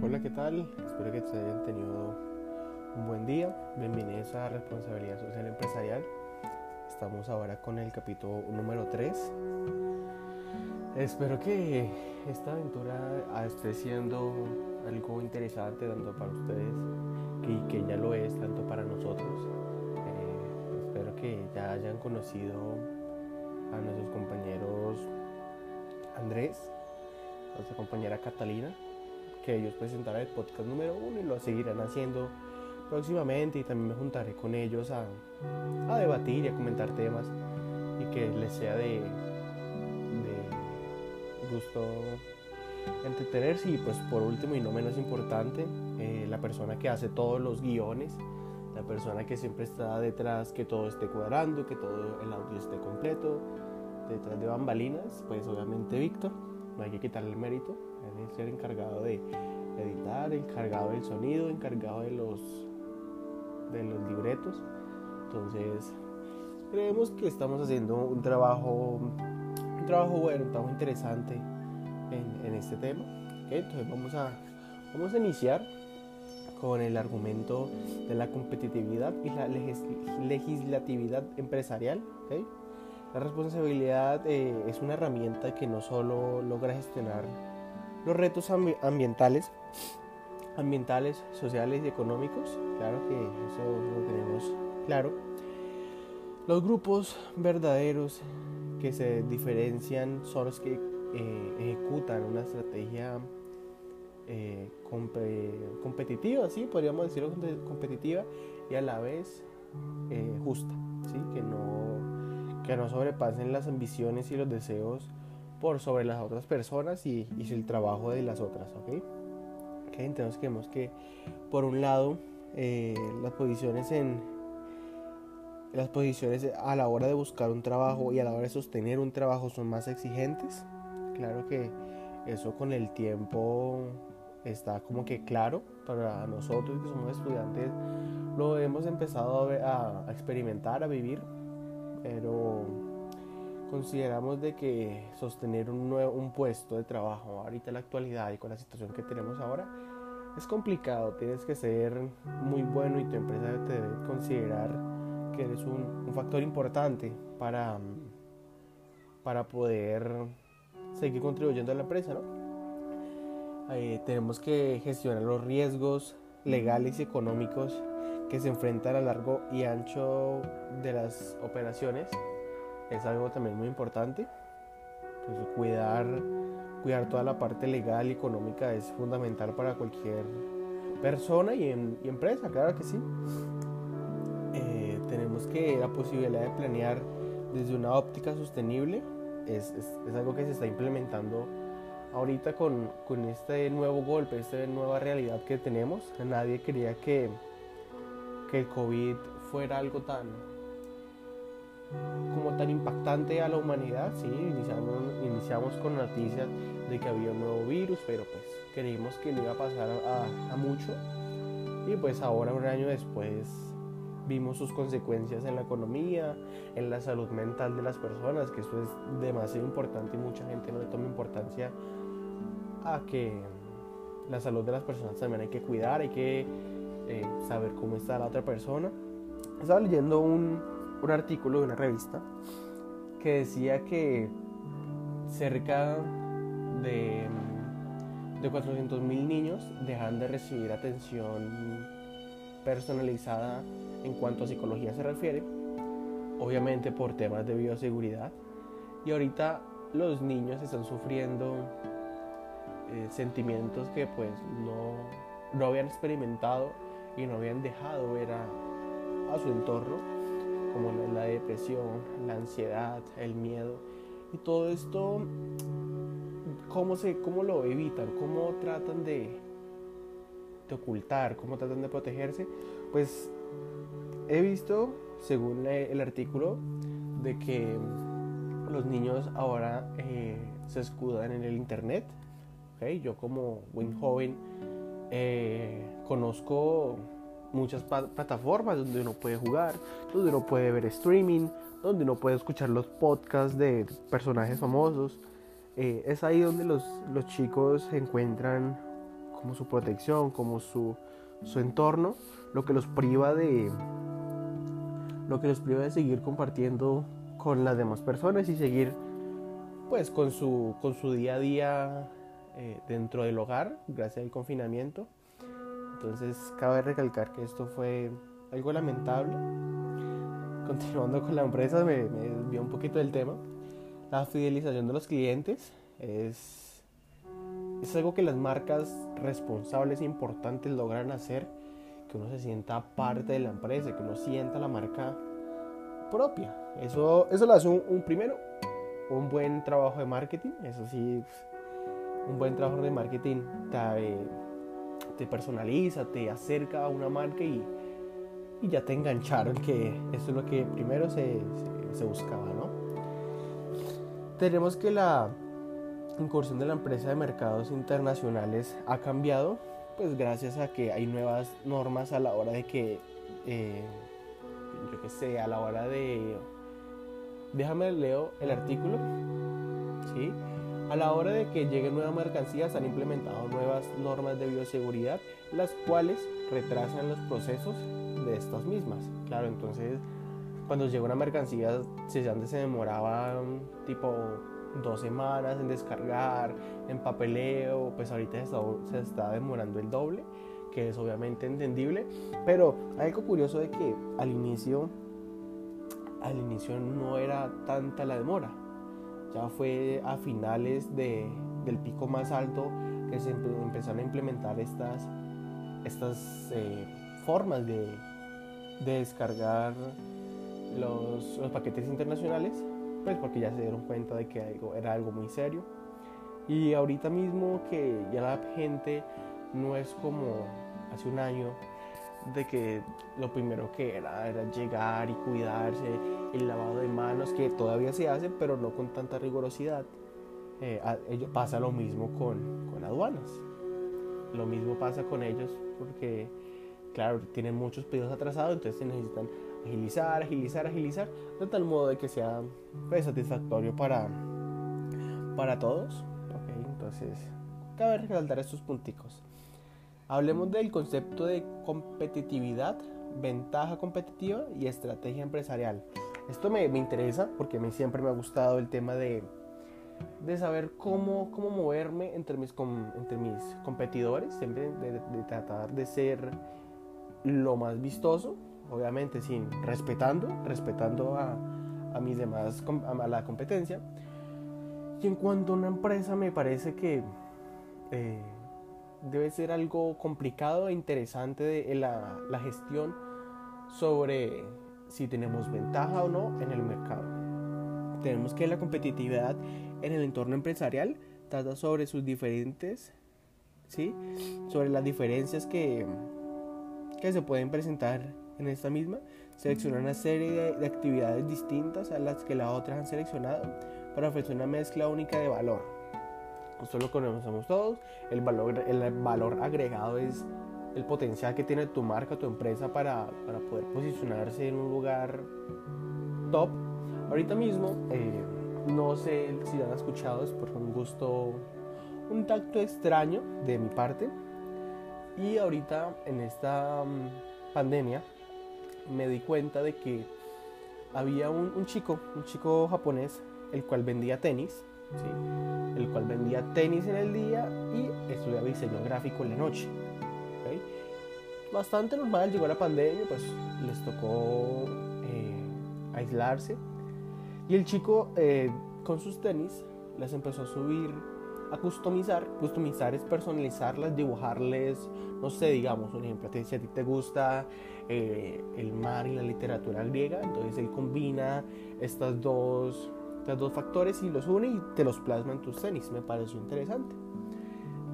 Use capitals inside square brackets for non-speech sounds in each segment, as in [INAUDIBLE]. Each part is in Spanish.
Hola, ¿qué tal? Espero que ustedes hayan tenido un buen día. Bienvenidos a Responsabilidad Social Empresarial. Estamos ahora con el capítulo número 3. Espero que esta aventura esté siendo algo interesante tanto para ustedes y que ya lo es tanto para nosotros. Eh, espero que ya hayan conocido a nuestros compañeros Andrés, nuestra compañera Catalina, que ellos presentarán el podcast número uno y lo seguirán haciendo próximamente y también me juntaré con ellos a, a debatir y a comentar temas y que les sea de, de gusto entretenerse. Y pues por último y no menos importante eh, la persona que hace todos los guiones la persona que siempre está detrás que todo esté cuadrando que todo el audio esté completo detrás de bambalinas pues obviamente Víctor no hay que quitarle el mérito él es el encargado de editar encargado del sonido encargado de los de los libretos entonces creemos que estamos haciendo un trabajo un trabajo bueno un trabajo interesante en, en este tema entonces vamos a vamos a iniciar con el argumento de la competitividad y la legislatividad empresarial ¿okay? La responsabilidad eh, es una herramienta que no solo logra gestionar los retos ambi ambientales, ambientales, sociales y económicos, claro que eso lo tenemos claro. Los grupos verdaderos que se diferencian son los que eh, ejecutan una estrategia eh, comp competitiva, ¿sí? podríamos decirlo competitiva y a la vez eh, justa, ¿sí? que no que no sobrepasen las ambiciones y los deseos por sobre las otras personas y, y el trabajo de las otras, ¿ok? okay entonces creemos que por un lado eh, las posiciones en las posiciones a la hora de buscar un trabajo y a la hora de sostener un trabajo son más exigentes. Claro que eso con el tiempo está como que claro para nosotros que somos estudiantes lo hemos empezado a, a experimentar, a vivir pero consideramos de que sostener un, nuevo, un puesto de trabajo ahorita en la actualidad y con la situación que tenemos ahora es complicado, tienes que ser muy bueno y tu empresa te debe considerar que eres un, factor importante para, para poder seguir contribuyendo a la empresa, ¿no? Eh, tenemos que gestionar los riesgos legales y económicos que se enfrentan a largo y ancho de las operaciones es algo también muy importante. Pues cuidar, cuidar toda la parte legal y económica es fundamental para cualquier persona y, y empresa, claro que sí. Eh, tenemos que la posibilidad de planear desde una óptica sostenible es, es, es algo que se está implementando ahorita con, con este nuevo golpe, esta nueva realidad que tenemos. Nadie quería que que el COVID fuera algo tan como tan impactante a la humanidad, sí, iniciamos, iniciamos con noticias de que había un nuevo virus, pero pues creímos que no iba a pasar a, a mucho y pues ahora un año después vimos sus consecuencias en la economía, en la salud mental de las personas, que eso es demasiado importante y mucha gente no le toma importancia a que la salud de las personas también hay que cuidar, hay que eh, saber cómo está la otra persona. Estaba leyendo un, un artículo de una revista que decía que cerca de, de 400 mil niños dejan de recibir atención personalizada en cuanto a psicología se refiere, obviamente por temas de bioseguridad. Y ahorita los niños están sufriendo eh, sentimientos que pues no, no habían experimentado y no habían dejado ver a su entorno, como la, depresión, la ansiedad, el miedo. Y todo esto, ¿cómo, se, cómo lo evitan? ¿Cómo tratan de, de ocultar? ¿Cómo tratan de protegerse? Pues he visto, según el artículo, de que los niños ahora eh, se escudan en el internet. ¿okay? Yo como buen joven eh, conozco muchas plataformas donde uno puede jugar, donde uno puede ver streaming, donde uno puede escuchar los podcasts de personajes famosos. Eh, es ahí donde los, los chicos encuentran como su protección, como su, su entorno, lo que los priva de lo que los priva de seguir compartiendo con las demás personas y seguir pues con su, con su día a día eh, dentro del hogar gracias al confinamiento. Entonces cabe recalcar que esto fue algo lamentable. Continuando con la empresa, me, me un poquito del tema. La fidelización de los clientes es, es algo que las marcas responsables e importantes logran hacer, que uno se sienta parte de la empresa, que uno sienta la marca propia. Eso, eso lo hace un, primero, un buen trabajo de marketing, eso sí, un buen trabajo de marketing te personaliza, te acerca a una marca y, ya te engancharon, que eso es lo que primero se, se, buscaba, ¿no? Tenemos que la incursión de la empresa de mercados internacionales ha cambiado, pues gracias a que hay nuevas normas a la hora de que eh, yo que sé, a la hora de... Déjame leo el artículo, ¿sí? A la hora de que lleguen nuevas mercancías han implementado nuevas normas de bioseguridad, las cuales retrasan los procesos de estas mismas. Claro, entonces cuando llega una mercancía, si antes se demoraba tipo dos semanas en descargar, en papeleo, pues ahorita se está demorando el doble que es obviamente entendible, pero hay algo curioso de que al inicio, al inicio no era tanta la demora, ya fue a finales de, del pico más alto que se empezaron a implementar estas, estas eh, formas de, de descargar los, los, paquetes internacionales, pues porque ya se dieron cuenta de que algo, era algo muy serio. Y ahorita mismo que ya la gente no es como hace un año de que lo primero que era era llegar y cuidarse, el lavado de manos que todavía se hace pero no con tanta rigurosidad. Eh, pasa lo mismo con, con aduanas. Lo mismo pasa con ellos porque, claro, tienen muchos pedidos atrasados, entonces necesitan agilizar, agilizar, agilizar, de tal modo de que sea pues, satisfactorio para, para todos. Entonces, cabe resaltar estos punticos. Hablemos del concepto de competitividad, ventaja competitiva y estrategia empresarial. Esto me, interesa porque a mí siempre me ha gustado el tema de, de saber cómo, cómo moverme entre mis, entre mis competidores, siempre de, tratar de ser lo más vistoso, obviamente sin respetando, respetando a, a mis demás, a la competencia. Y en cuanto a una empresa me parece que eh, debe ser algo complicado e interesante de la, la gestión sobre si tenemos ventaja o no en el mercado. Tenemos que la competitividad en el entorno empresarial trata sobre sus diferentes, ¿sí? sobre las diferencias que, que se pueden presentar en esta misma. Selecciona una serie de, de actividades distintas a las que las otras han seleccionado para ofrecer una mezcla única de valor esto lo conocemos todos. El valor, el valor agregado es el potencial que tiene tu marca, tu empresa para, para poder posicionarse en un lugar top. Ahorita mismo, eh, no sé si han escuchado, es por un gusto, un tacto extraño de mi parte. Y ahorita en esta mm, pandemia me di cuenta de que había un, un chico, un chico japonés, el cual vendía tenis el cual vendía tenis en el día y estudiaba diseño gráfico en la noche. Bastante normal, llegó la pandemia, pues les tocó eh, aislarse. Y el chico eh, con sus tenis las empezó a subir, a customizar. Customizar es personalizarlas, dibujarles, no sé, digamos, un ejemplo, si a ti te gusta eh, el mar y la literatura griega, entonces él combina estas dos dos factores y los une y te los plasma en tus tenis. Me pareció interesante.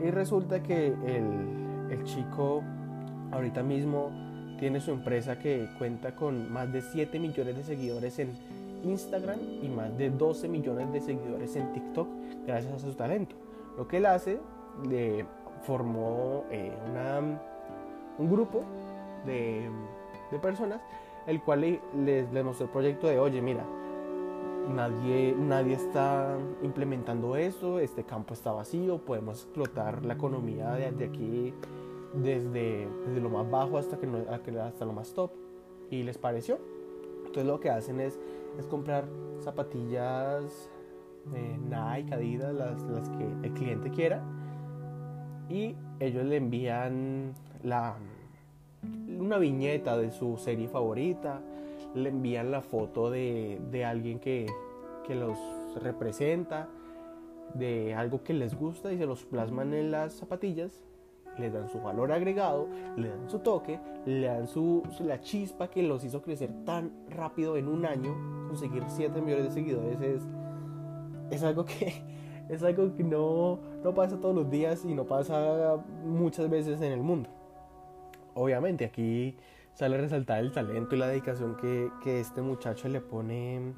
Y resulta que el, el chico ahorita mismo tiene su empresa que cuenta con más de 7 millones de seguidores en Instagram y más de 12 millones de seguidores en TikTok gracias a su talento. Lo que él hace, le formó eh, un grupo de, de, personas, el cual le, les, mostró el proyecto de, oye, mira, nadie, nadie está implementando esto, este campo está vacío, podemos explotar la economía de, aquí desde, lo más bajo hasta, que hasta lo más top. Y les pareció. Entonces lo que hacen es, es comprar zapatillas eh, Nike, Adidas, las, las que el cliente quiera. Y ellos le envían la, una viñeta de su serie favorita, le envían la foto de, de alguien que, que, los representa, de algo que les gusta y se los plasman en las zapatillas, le dan su valor agregado, le dan su toque, le dan su, la chispa que los hizo crecer tan rápido en un año, conseguir 7 millones de seguidores es, es algo que [LAUGHS] es algo que no, no pasa todos los días y no pasa muchas veces en el mundo. Obviamente aquí sale a resaltar el talento y la dedicación que, que este muchacho le pone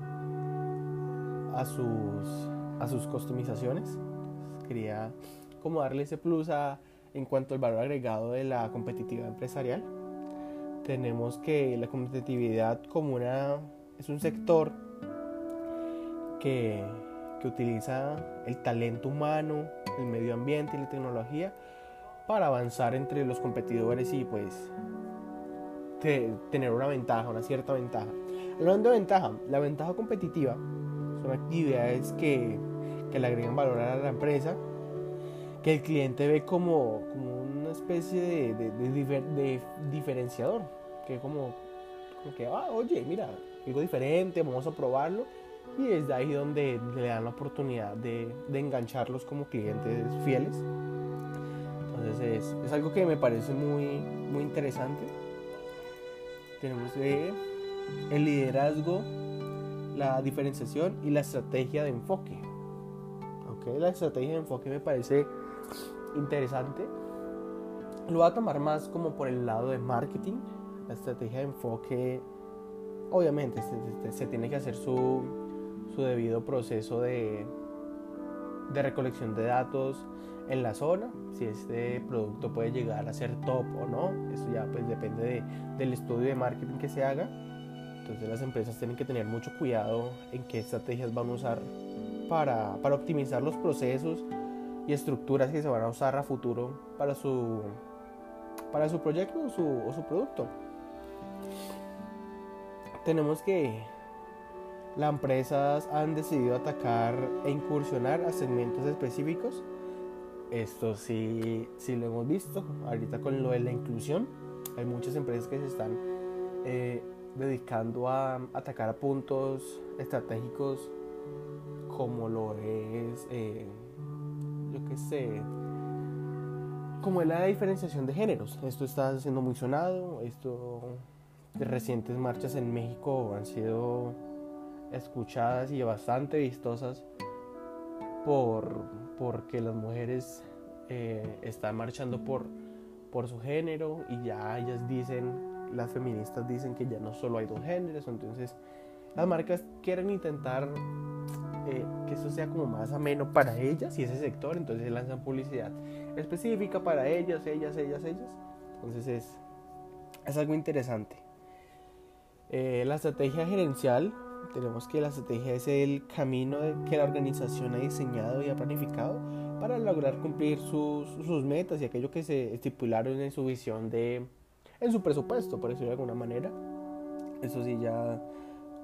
a sus, a sus customizaciones. Quería como darle ese plus a, en cuanto al valor agregado de la competitividad empresarial. Tenemos que la competitividad como una, es un sector que, que utiliza el talento humano, el medio ambiente y la tecnología para avanzar entre los competidores y pues tener una ventaja, una cierta ventaja. Hablando de ventaja, la ventaja competitiva son actividades que, que le agregan valor a la empresa, que el cliente ve como, como una especie de, de, diferenciador, que como, como que, ah, oye, mira, algo diferente, vamos a probarlo. Y es de ahí donde le dan la oportunidad de, engancharlos como clientes fieles. Entonces es, es, algo que me parece muy, muy interesante tenemos el liderazgo, la diferenciación y la estrategia de enfoque. Okay, la estrategia de enfoque me parece interesante. Lo voy a tomar más como por el lado de marketing. La estrategia de enfoque, obviamente, se, tiene que hacer su, su debido proceso de, de recolección de datos, en la zona, si este producto puede llegar a ser top o no, eso ya pues depende de, del estudio de marketing que se haga. Entonces las empresas tienen que tener mucho cuidado en qué estrategias van a usar para, para optimizar los procesos y estructuras que se van a usar a futuro para su, para su proyecto o su, producto. Tenemos que las empresas han decidido atacar e incursionar a segmentos específicos esto sí, sí lo hemos visto. Ahorita con lo de la inclusión, hay muchas empresas que se están eh, dedicando a atacar a puntos estratégicos como lo es, eh, yo qué sé, como es la diferenciación de géneros. Esto está siendo muy sonado. Esto de recientes marchas en México han sido escuchadas y bastante vistosas por, porque las mujeres eh, están marchando por, por su género y ya ellas dicen, las feministas dicen que ya no solo hay dos géneros, entonces las marcas quieren intentar eh, que eso sea como más ameno para ellas y ese sector, entonces lanzan publicidad específica para ellas, ellas, ellas, ellas. Entonces es, es algo interesante. Eh, la estrategia gerencial tenemos que la estrategia es el camino que la organización ha diseñado y ha planificado para lograr cumplir sus, sus metas y aquello que se estipularon en su visión de en su presupuesto, por decirlo de alguna manera. Eso sí ya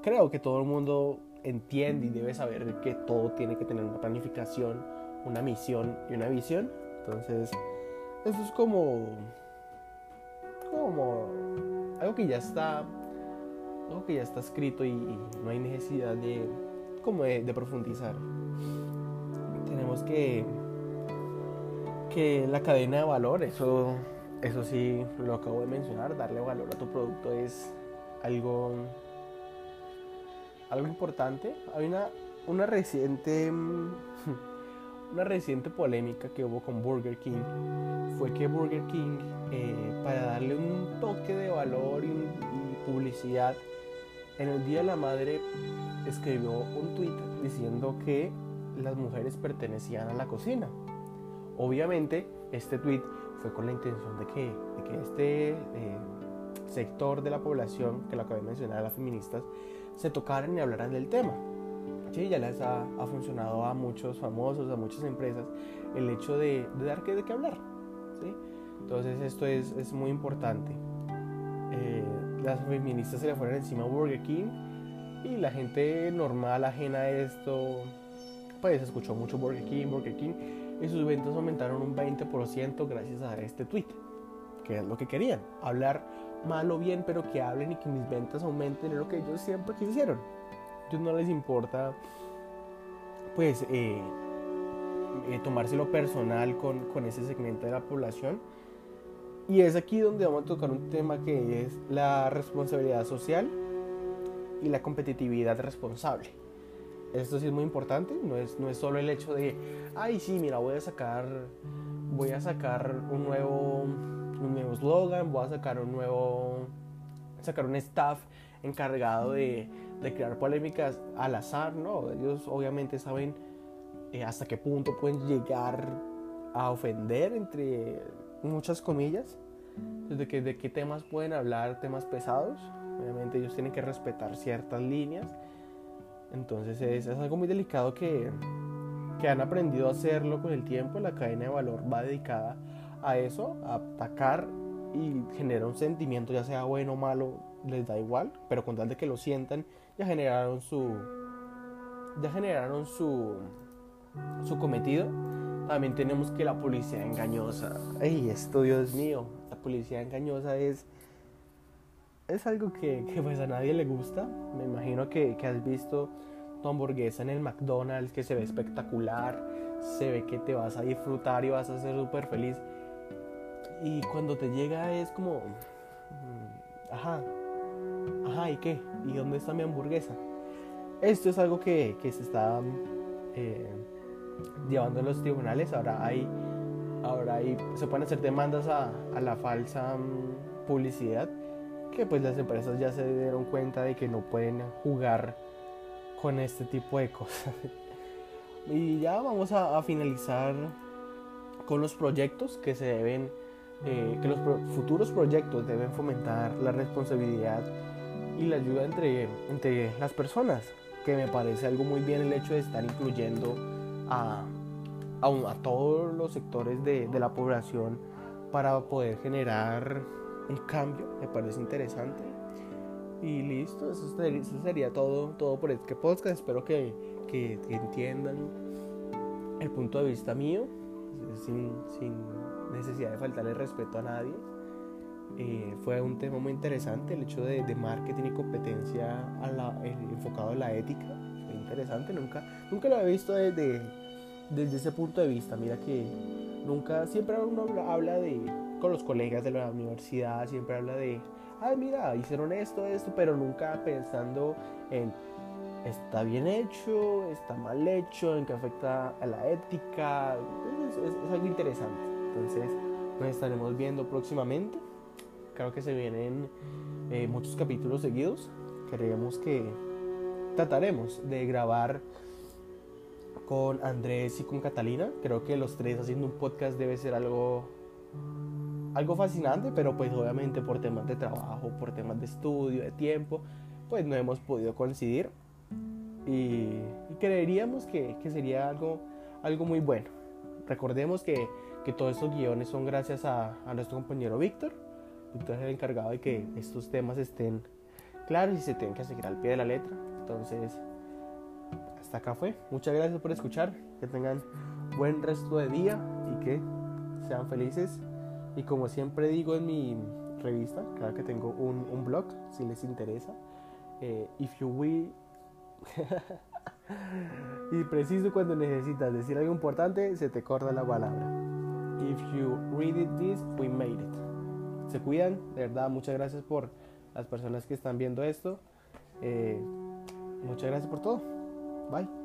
creo que todo el mundo entiende y debe saber que todo tiene que tener una planificación, una misión y una visión. Entonces, eso es como como algo que ya está algo que ya está escrito y, no hay necesidad de, como de, profundizar. Tenemos que, que la cadena de valor, eso, eso sí lo acabo de mencionar, darle valor a tu producto es algo, algo importante. Hay una, una reciente [LAUGHS] una reciente polémica que hubo con Burger King fue que Burger King, eh, para darle un toque de valor y, publicidad en el Día de la Madre escribió un tweet diciendo que las mujeres pertenecían a la cocina. Obviamente, este tweet fue con la intención de que, este eh, sector de la población, que lo acabé de mencionar, las feministas, se tocaran y hablaran del tema. sí, ya les ha, funcionado a muchos famosos, a muchas empresas, el hecho de, dar que, de qué hablar. ¿sí? Entonces esto es, es muy importante. Eh, las feministas se le fueron encima a Burger King y la gente normal, ajena a esto, pues escuchó mucho Burger King, Burger King y sus ventas aumentaron un 20% gracias a este tweet, que es lo que querían, hablar mal o bien, pero que hablen y que mis ventas aumenten, es lo que ellos siempre quisieron. Ellos no les importa, pues, eh, eh, tomárselo personal con, con ese segmento de la población. Y es aquí donde vamos a tocar un tema que es la responsabilidad social y la competitividad responsable. Esto sí es muy importante, no es, no es solo el hecho de, ay sí, mira, voy a sacar, voy a sacar un nuevo, un nuevo slogan, voy a sacar un nuevo, sacar un staff encargado de, de crear polémicas al azar, ¿no? Ellos obviamente saben eh, hasta qué punto pueden llegar a ofender, entre muchas comillas, de, que, de qué temas pueden hablar, temas pesados. Obviamente ellos tienen que respetar ciertas líneas entonces es, es algo muy delicado que, que, han aprendido a hacerlo con el tiempo. La cadena de valor va dedicada a eso, a atacar y genera un sentimiento, ya sea bueno o malo, les da igual, pero con tal de que lo sientan, ya generaron su, ya generaron su, su cometido. También tenemos que la policía engañosa. Ay, esto Dios mío, la policía engañosa es es algo que, que, pues a nadie le gusta. Me imagino que, que, has visto tu hamburguesa en el McDonald's que se ve espectacular, se ve que te vas a disfrutar y vas a ser súper feliz. Y cuando te llega es como, mm, ajá, ajá, ¿y qué? ¿Y dónde está mi hamburguesa? Esto es algo que, que se está eh, llevando en los tribunales. Ahora hay, ahora hay, se pueden hacer demandas a, a la falsa mm, publicidad que pues las empresas ya se dieron cuenta de que no pueden jugar con este tipo de cosas. [LAUGHS] y ya vamos a, finalizar con los proyectos que se deben, eh, que los futuros proyectos deben fomentar la responsabilidad y la ayuda entre, entre las personas, que me parece algo muy bien el hecho de estar incluyendo a, a, todos los sectores de, de la población para poder generar un cambio, me parece interesante. Y listo, eso sería, todo, todo por este podcast. Espero que, que, entiendan el punto de vista mío, sin, sin necesidad de faltarle respeto a nadie. Eh, fue un tema muy interesante el hecho de, de marketing y competencia a la, enfocado en la ética. Fue interesante, nunca, nunca lo había visto desde, desde ese punto de vista. Mira que nunca, siempre uno habla de con los colegas de la universidad, siempre habla de, ay, mira, hicieron esto, esto, pero nunca pensando en, está bien hecho, está mal hecho, en qué afecta a la ética. Es, algo interesante. Entonces, nos estaremos viendo próximamente. Creo que se vienen eh, muchos capítulos seguidos. Creemos que trataremos de grabar con Andrés y con Catalina. Creo que los tres haciendo un podcast debe ser algo algo fascinante, pero pues obviamente por temas de trabajo, por temas de estudio, de tiempo, pues no hemos podido coincidir y, creeríamos que, que, sería algo, algo muy bueno. Recordemos que, que todos estos guiones son gracias a, a nuestro compañero Víctor. Víctor es el encargado de que estos temas estén claros y se tengan que seguir al pie de la letra. Entonces, hasta acá fue. Muchas gracias por escuchar. Que tengan buen resto de día y que sean felices y como siempre digo en mi revista, cada que tengo un, un blog, si les interesa, eh, if you will... [LAUGHS] y preciso cuando necesitas decir algo importante, se te corta la palabra. If you read it this, we made it. Se cuidan, de verdad, muchas gracias por las personas que están viendo esto. Eh, muchas gracias por todo. Bye.